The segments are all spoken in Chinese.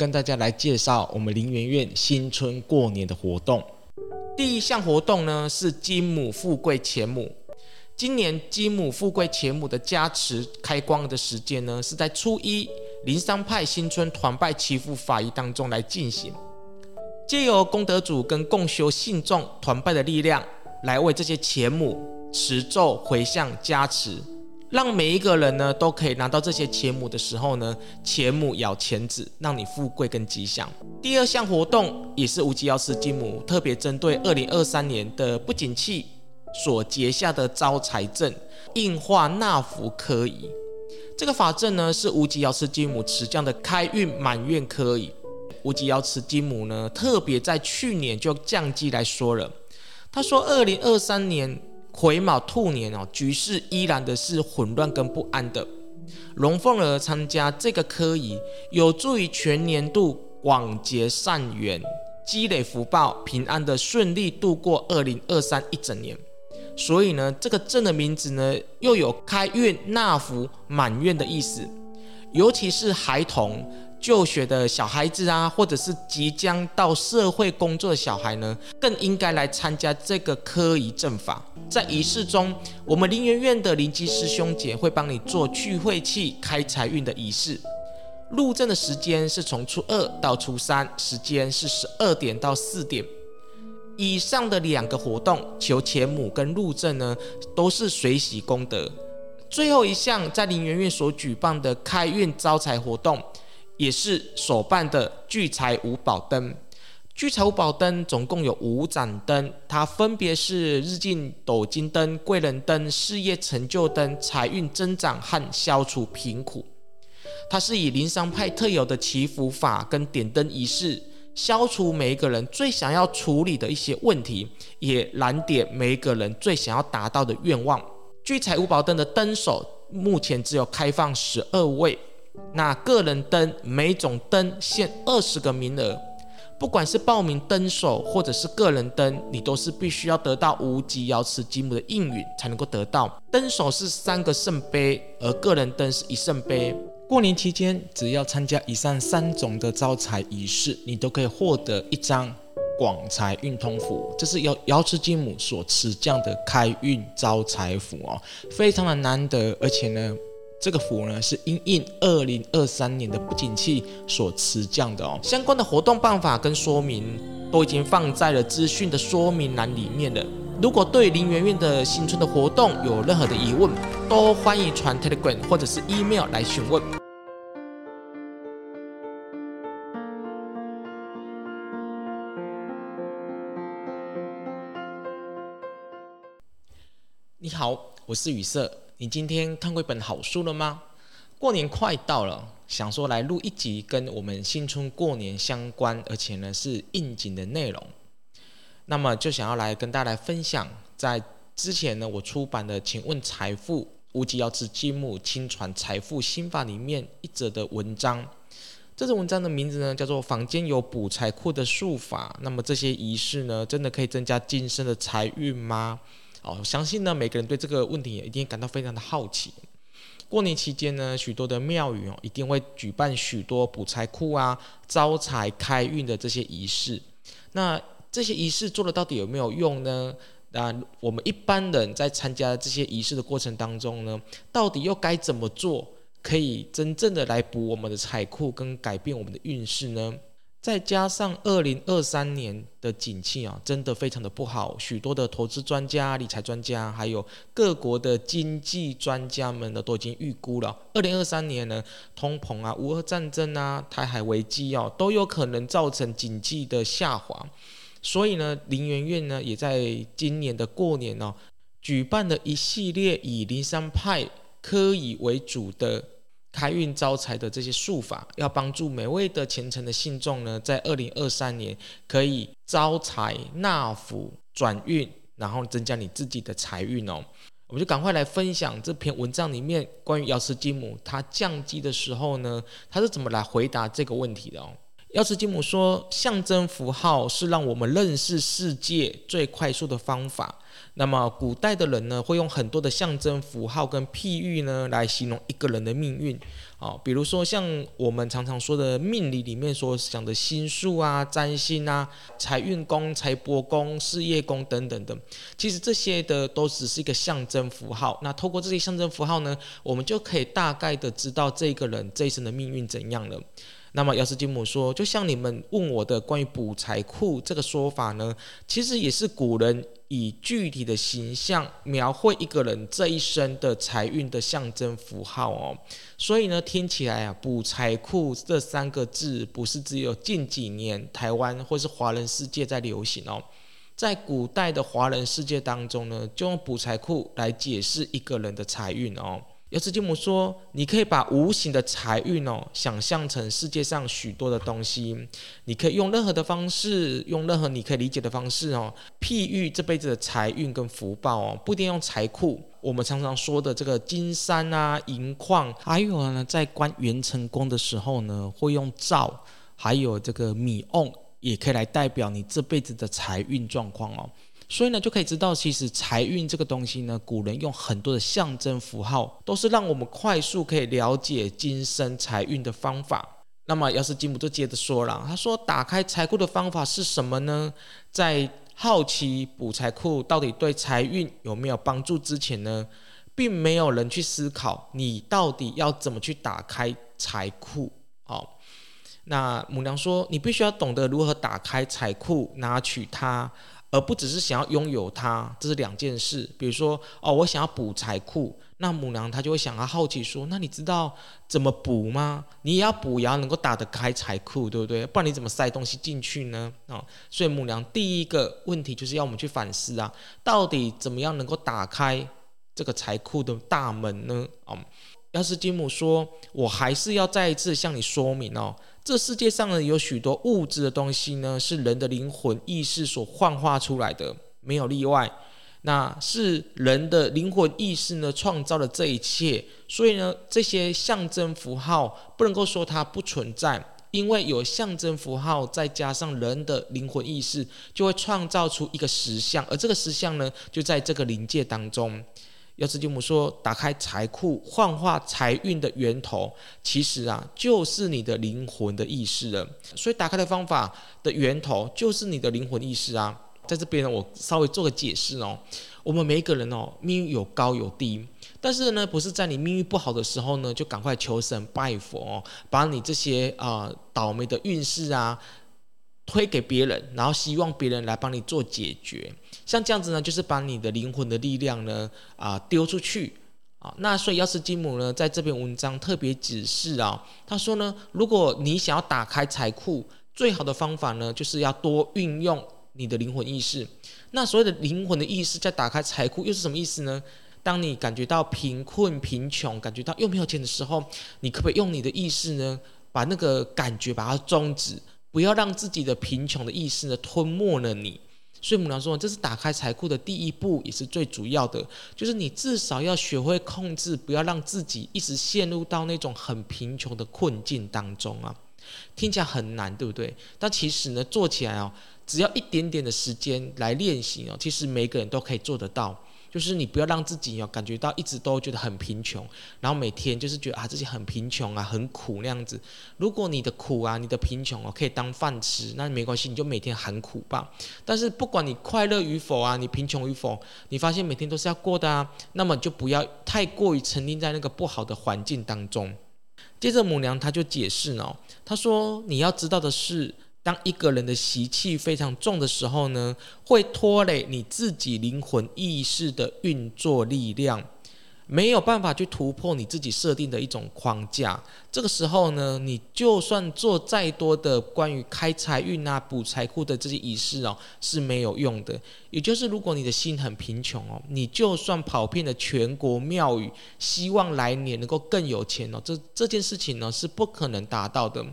跟大家来介绍我们林园院新春过年的活动。第一项活动呢是金母富贵钱母。今年金母富贵钱母的加持开光的时间呢是在初一，灵山派新春团拜祈福法仪当中来进行，借由功德主跟共修信众团拜的力量，来为这些钱母持咒回向加持。让每一个人呢都可以拿到这些钱母的时候呢，钱母咬钱子，让你富贵跟吉祥。第二项活动也是无极药师金母特别针对二零二三年的不景气所结下的招财阵，硬化纳福科仪。这个法阵呢是无极药师金母持降的开运满愿科仪。无极药师金母呢特别在去年就降级来说了，他说二零二三年。癸卯兔年哦，局势依然的是混乱跟不安的。龙凤儿参加这个科仪，有助于全年度广结善缘，积累福报，平安的顺利度过二零二三一整年。所以呢，这个镇的名字呢，又有开运纳福满愿的意思，尤其是孩童。就学的小孩子啊，或者是即将到社会工作的小孩呢，更应该来参加这个科仪阵法。在仪式中，我们林园院的灵乩师兄姐会帮你做聚晦气、开财运的仪式。入阵的时间是从初二到初三，时间是十二点到四点。以上的两个活动，求钱母跟入阵呢，都是随喜功德。最后一项，在林园院所举办的开运招财活动。也是所办的聚财五宝灯，聚财五宝灯总共有五盏灯，它分别是日进斗金灯、贵人灯、事业成就灯、财运增长和消除贫苦。它是以灵山派特有的祈福法跟点灯仪式，消除每一个人最想要处理的一些问题，也燃点每一个人最想要达到的愿望。聚财五宝灯的灯手目前只有开放十二位。那个人灯每种灯限二十个名额，不管是报名灯手或者是个人灯，你都是必须要得到无极瑶池金母的应允才能够得到。灯手是三个圣杯，而个人灯是一圣杯。过年期间，只要参加以上三种的招财仪式，你都可以获得一张广财运通符。这是由瑶池金母所持降的开运招财符哦，非常的难得，而且呢。这个符呢是因应二零二三年的不景气所持降的哦，相关的活动办法跟说明都已经放在了资讯的说明栏里面了。如果对林媛媛的新春的活动有任何的疑问，都欢迎传 Telegram 或者是 email 来询问。你好，我是雨色。你今天看过一本好书了吗？过年快到了，想说来录一集跟我们新春过年相关，而且呢是应景的内容。那么就想要来跟大家来分享，在之前呢我出版的《请问财富无极瑶池金木亲传财富心法》里面一则的文章。这则文章的名字呢叫做“房间有补财库的术法”。那么这些仪式呢，真的可以增加今生的财运吗？哦，相信呢，每个人对这个问题也一定感到非常的好奇。过年期间呢，许多的庙宇哦，一定会举办许多补财库啊、招财开运的这些仪式。那这些仪式做了到底有没有用呢？那我们一般人在参加这些仪式的过程当中呢，到底又该怎么做，可以真正的来补我们的财库跟改变我们的运势呢？再加上二零二三年的景气啊，真的非常的不好。许多的投资专家、理财专家，还有各国的经济专家们呢，都已经预估了，二零二三年呢，通膨啊、乌俄战争啊、台海危机啊，都有可能造成经济的下滑。所以呢，林园院呢，也在今年的过年呢，举办了一系列以林山派科以为主的。开运招财的这些术法，要帮助每位的虔诚的信众呢，在二零二三年可以招财纳福转运，然后增加你自己的财运哦。我们就赶快来分享这篇文章里面关于瑶池金母他降乩的时候呢，他是怎么来回答这个问题的哦。药师金母说，象征符号是让我们认识世界最快速的方法。那么古代的人呢，会用很多的象征符号跟譬喻呢，来形容一个人的命运。啊，比如说像我们常常说的命理里面所讲的星数啊、占星啊、财运宫、财帛宫、事业宫等等等，其实这些的都只是一个象征符号。那透过这些象征符号呢，我们就可以大概的知道这个人这一生的命运怎样了。那么药师金姆说，就像你们问我的关于补财库这个说法呢，其实也是古人以具体的形象描绘一个人这一生的财运的象征符号哦。所以呢，听起来啊，补财库这三个字不是只有近几年台湾或是华人世界在流行哦，在古代的华人世界当中呢，就用补财库来解释一个人的财运哦。药师金母说：“你可以把无形的财运哦，想象成世界上许多的东西。你可以用任何的方式，用任何你可以理解的方式哦，譬喻这辈子的财运跟福报哦，不一定用财库。我们常常说的这个金山啊、银矿，还有呢，在观元辰宫的时候呢，会用灶，还有这个米瓮，也可以来代表你这辈子的财运状况哦。”所以呢，就可以知道，其实财运这个东西呢，古人用很多的象征符号，都是让我们快速可以了解今生财运的方法。那么，要是金母就接着说了，他说：“打开财库的方法是什么呢？在好奇补财库到底对财运有没有帮助之前呢，并没有人去思考你到底要怎么去打开财库。”好，那母娘说：“你必须要懂得如何打开财库，拿取它。”而不只是想要拥有它，这是两件事。比如说，哦，我想要补财库，那母娘她就会想要好奇说，那你知道怎么补吗？你也要补，也要能够打得开财库，对不对？不然你怎么塞东西进去呢？啊、哦，所以母娘第一个问题就是要我们去反思啊，到底怎么样能够打开这个财库的大门呢？哦，要是金母说，我还是要再一次向你说明哦。这世界上呢，有许多物质的东西呢，是人的灵魂意识所幻化出来的，没有例外。那是人的灵魂意识呢，创造了这一切。所以呢，这些象征符号不能够说它不存在，因为有象征符号，再加上人的灵魂意识，就会创造出一个实像，而这个实像呢，就在这个灵界当中。药师金母说：“打开财库，幻化财运的源头，其实啊，就是你的灵魂的意识了。所以，打开的方法的源头，就是你的灵魂意识啊。在这边呢，我稍微做个解释哦。我们每一个人哦，命运有高有低，但是呢，不是在你命运不好的时候呢，就赶快求神拜佛哦，把你这些啊、倒霉的运势啊。”推给别人，然后希望别人来帮你做解决，像这样子呢，就是把你的灵魂的力量呢啊丢出去啊。那所以药师金姆呢，在这篇文章特别指示啊，他说呢，如果你想要打开财库，最好的方法呢，就是要多运用你的灵魂意识。那所谓的灵魂的意识在打开财库又是什么意思呢？当你感觉到贫困、贫穷，感觉到又没有钱的时候，你可不可以用你的意识呢，把那个感觉把它终止？不要让自己的贫穷的意识呢吞没了你，所以母娘说，这是打开财库的第一步，也是最主要的，就是你至少要学会控制，不要让自己一直陷入到那种很贫穷的困境当中啊。听起来很难，对不对？但其实呢，做起来哦，只要一点点的时间来练习哦，其实每个人都可以做得到。就是你不要让自己哦感觉到一直都觉得很贫穷，然后每天就是觉得啊自己很贫穷啊很苦那样子。如果你的苦啊你的贫穷哦可以当饭吃，那没关系，你就每天喊苦吧。但是不管你快乐与否啊，你贫穷与否，你发现每天都是要过的啊，那么就不要太过于沉浸在那个不好的环境当中。接着母娘她就解释哦，她说你要知道的是。当一个人的习气非常重的时候呢，会拖累你自己灵魂意识的运作力量，没有办法去突破你自己设定的一种框架。这个时候呢，你就算做再多的关于开财运啊、补财库的这些仪式哦，是没有用的。也就是，如果你的心很贫穷哦，你就算跑遍了全国庙宇，希望来年能够更有钱哦，这这件事情呢是不可能达到的。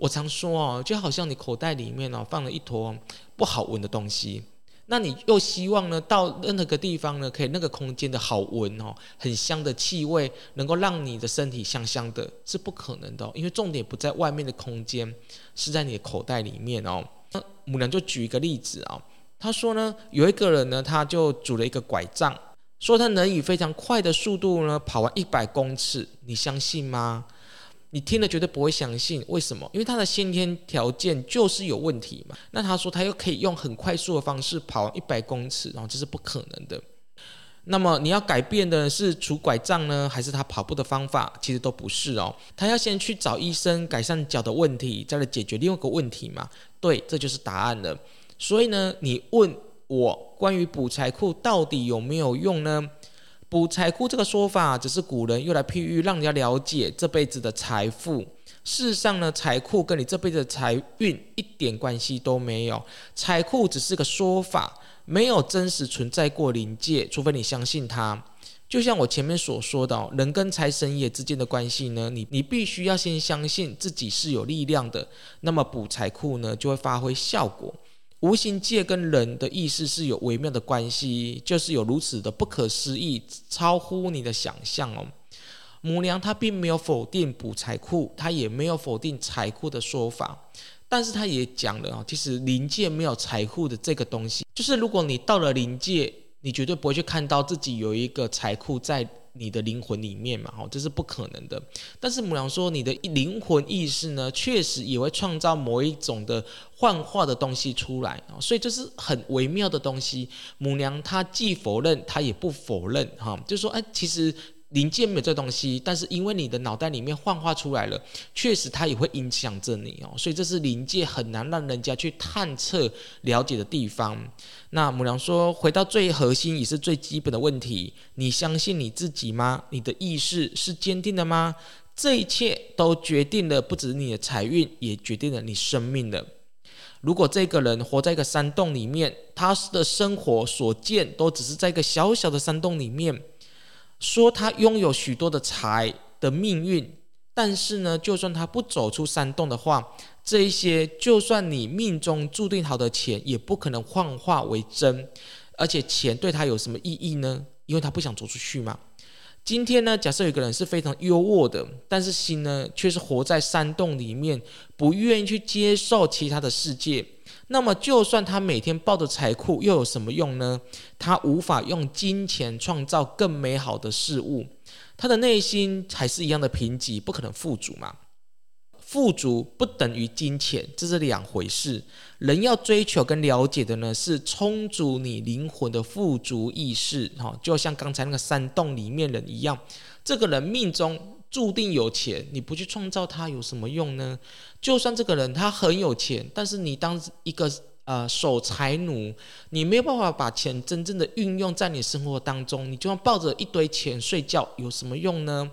我常说哦，就好像你口袋里面哦放了一坨不好闻的东西，那你又希望呢，到任何个地方呢，可以那个空间的好闻哦，很香的气味，能够让你的身体香香的，是不可能的，因为重点不在外面的空间，是在你的口袋里面哦。那母娘就举一个例子啊，他说呢，有一个人呢，他就拄了一个拐杖，说他能以非常快的速度呢跑完一百公尺，你相信吗？你听了绝对不会相信，为什么？因为他的先天条件就是有问题嘛。那他说他又可以用很快速的方式跑完一百公尺，然后这是不可能的。那么你要改变的是拄拐杖呢，还是他跑步的方法？其实都不是哦。他要先去找医生改善脚的问题，再来解决另外一个问题嘛。对，这就是答案了。所以呢，你问我关于补财库到底有没有用呢？补财库这个说法，只是古人用来譬喻，让人家了解这辈子的财富。事实上呢，财库跟你这辈子的财运一点关系都没有。财库只是个说法，没有真实存在过灵界，除非你相信它。就像我前面所说的，人跟财神爷之间的关系呢，你你必须要先相信自己是有力量的，那么补财库呢，就会发挥效果。无形界跟人的意识是有微妙的关系，就是有如此的不可思议，超乎你的想象哦。母娘她并没有否定补财库，她也没有否定财库的说法，但是她也讲了啊，其实灵界没有财库的这个东西，就是如果你到了灵界，你绝对不会去看到自己有一个财库在。你的灵魂里面嘛，哈，这是不可能的。但是母娘说，你的灵魂意识呢，确实也会创造某一种的幻化的东西出来啊，所以这是很微妙的东西。母娘她既否认，她也不否认，哈，就说，哎，其实。灵界没有这东西，但是因为你的脑袋里面幻化出来了，确实它也会影响着你哦，所以这是灵界很难让人家去探测了解的地方。那母娘说，回到最核心也是最基本的问题：你相信你自己吗？你的意识是坚定的吗？这一切都决定了不止你的财运，也决定了你生命的。如果这个人活在一个山洞里面，他的生活所见都只是在一个小小的山洞里面。说他拥有许多的财的命运，但是呢，就算他不走出山洞的话，这一些就算你命中注定好的钱，也不可能幻化为真。而且钱对他有什么意义呢？因为他不想走出去嘛。今天呢，假设有一个人是非常优渥的，但是心呢却是活在山洞里面，不愿意去接受其他的世界。那么，就算他每天抱着财库，又有什么用呢？他无法用金钱创造更美好的事物，他的内心还是一样的贫瘠，不可能富足嘛。富足不等于金钱，这是两回事。人要追求跟了解的呢，是充足你灵魂的富足意识。哈，就像刚才那个山洞里面人一样，这个人命中。注定有钱，你不去创造它有什么用呢？就算这个人他很有钱，但是你当一个呃守财奴，你没有办法把钱真正的运用在你生活当中，你就要抱着一堆钱睡觉，有什么用呢？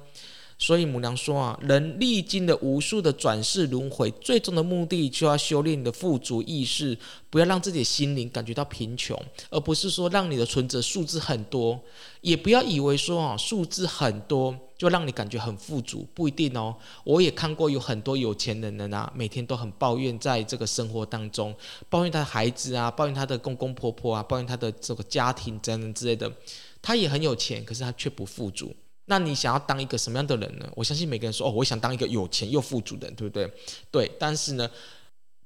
所以母娘说啊，人历经了无数的转世轮回，最终的目的就要修炼你的富足意识，不要让自己的心灵感觉到贫穷，而不是说让你的存折数字很多，也不要以为说啊数字很多就让你感觉很富足，不一定哦。我也看过有很多有钱的人呢啊，每天都很抱怨，在这个生活当中抱怨他的孩子啊，抱怨他的公公婆婆啊，抱怨他的这个家庭等等之类的，他也很有钱，可是他却不富足。那你想要当一个什么样的人呢？我相信每个人说哦，我想当一个有钱又富足的人，对不对？对，但是呢，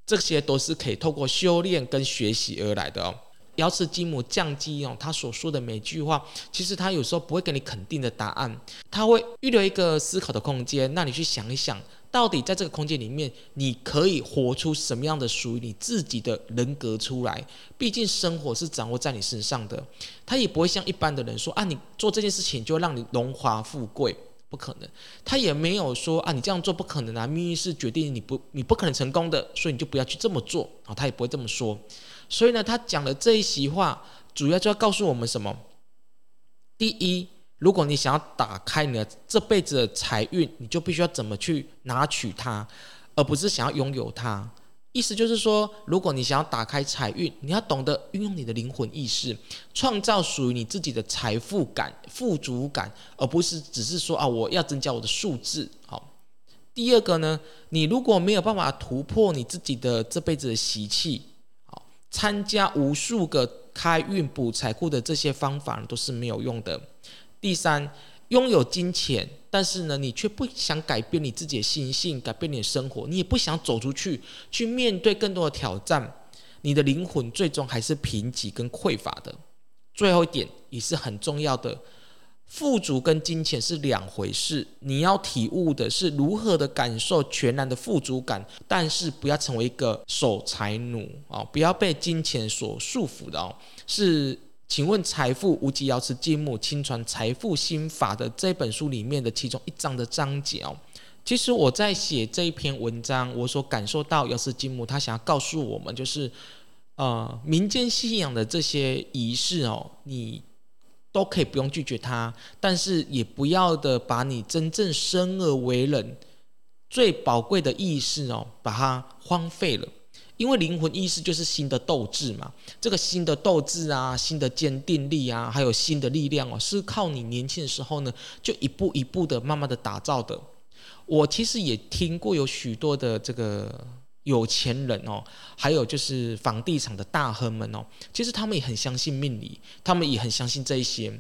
这些都是可以透过修炼跟学习而来的哦。瑶池金母降基哦，他所说的每句话，其实他有时候不会给你肯定的答案，他会预留一个思考的空间，让你去想一想。到底在这个空间里面，你可以活出什么样的属于你自己的人格出来？毕竟生活是掌握在你身上的，他也不会像一般的人说啊，你做这件事情就让你荣华富贵，不可能。他也没有说啊，你这样做不可能啊，命运是决定你不你不可能成功的，所以你就不要去这么做啊，他也不会这么说。所以呢，他讲的这一席话，主要就要告诉我们什么？第一。如果你想要打开你的这辈子的财运，你就必须要怎么去拿取它，而不是想要拥有它。意思就是说，如果你想要打开财运，你要懂得运用你的灵魂意识，创造属于你自己的财富感、富足感，而不是只是说啊，我要增加我的数字。好，第二个呢，你如果没有办法突破你自己的这辈子的习气，好，参加无数个。开运补财库的这些方法都是没有用的。第三，拥有金钱，但是呢，你却不想改变你自己的心性，改变你的生活，你也不想走出去，去面对更多的挑战，你的灵魂最终还是贫瘠跟匮乏的。最后一点也是很重要的。富足跟金钱是两回事，你要体悟的是如何的感受全然的富足感，但是不要成为一个守财奴啊，不要被金钱所束缚的哦。是，请问财富无极瑶池金母亲传财富心法的这本书里面的其中一章的章节哦。其实我在写这一篇文章，我所感受到瑶池金母他想要告诉我们，就是呃民间信仰的这些仪式哦，你。都可以不用拒绝他，但是也不要的把你真正生而为人最宝贵的意识哦，把它荒废了。因为灵魂意识就是新的斗志嘛，这个新的斗志啊，新的坚定力啊，还有新的力量哦，是靠你年轻的时候呢，就一步一步的慢慢的打造的。我其实也听过有许多的这个。有钱人哦，还有就是房地产的大亨们哦，其实他们也很相信命理，他们也很相信这一些，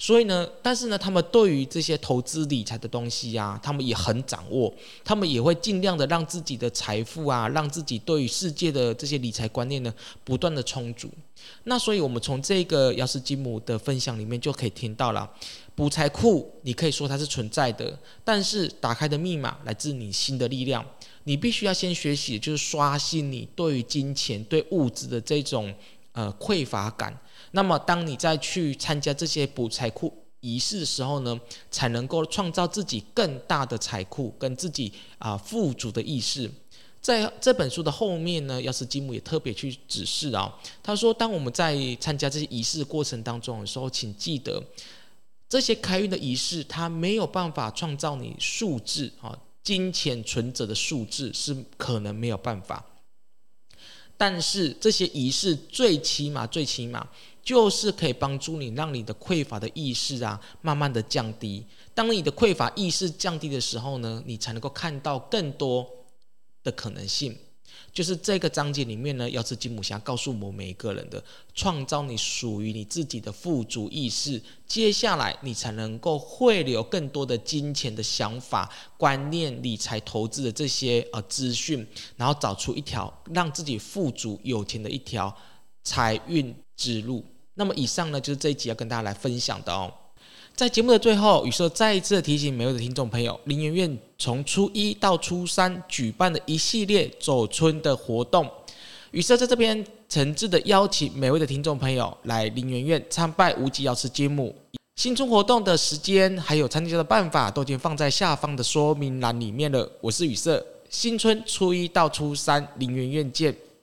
所以呢，但是呢，他们对于这些投资理财的东西呀，他们也很掌握，他们也会尽量的让自己的财富啊，让自己对于世界的这些理财观念呢，不断的充足。那所以，我们从这个瑶池金姆的分享里面就可以听到了，补财库，你可以说它是存在的，但是打开的密码来自你心的力量。你必须要先学习，就是刷新你对于金钱、对物质的这种呃匮乏感。那么，当你再去参加这些补财库仪式的时候呢，才能够创造自己更大的财库跟自己啊、富足的意识。在这本书的后面呢，要是吉姆也特别去指示啊，他说，当我们在参加这些仪式过程当中的时候，请记得这些开运的仪式，它没有办法创造你数字啊。金钱存折的数字是可能没有办法，但是这些仪式最起码最起码就是可以帮助你，让你的匮乏的意识啊，慢慢的降低。当你的匮乏意识降低的时候呢，你才能够看到更多的可能性。就是这个章节里面呢，要是金母侠告诉我们每一个人的，创造你属于你自己的富足意识，接下来你才能够汇流更多的金钱的想法、观念、理财投资的这些呃资讯，然后找出一条让自己富足有钱的一条财运之路。那么以上呢，就是这一集要跟大家来分享的哦。在节目的最后，宇色再一次提醒每位的听众朋友，林园院从初一到初三举办的一系列走春的活动，宇色在这边诚挚的邀请每位的听众朋友来林园院参拜无极瑶池金母。新春活动的时间还有参加的办法都已经放在下方的说明栏里面了。我是宇色，新春初一到初三林园院见。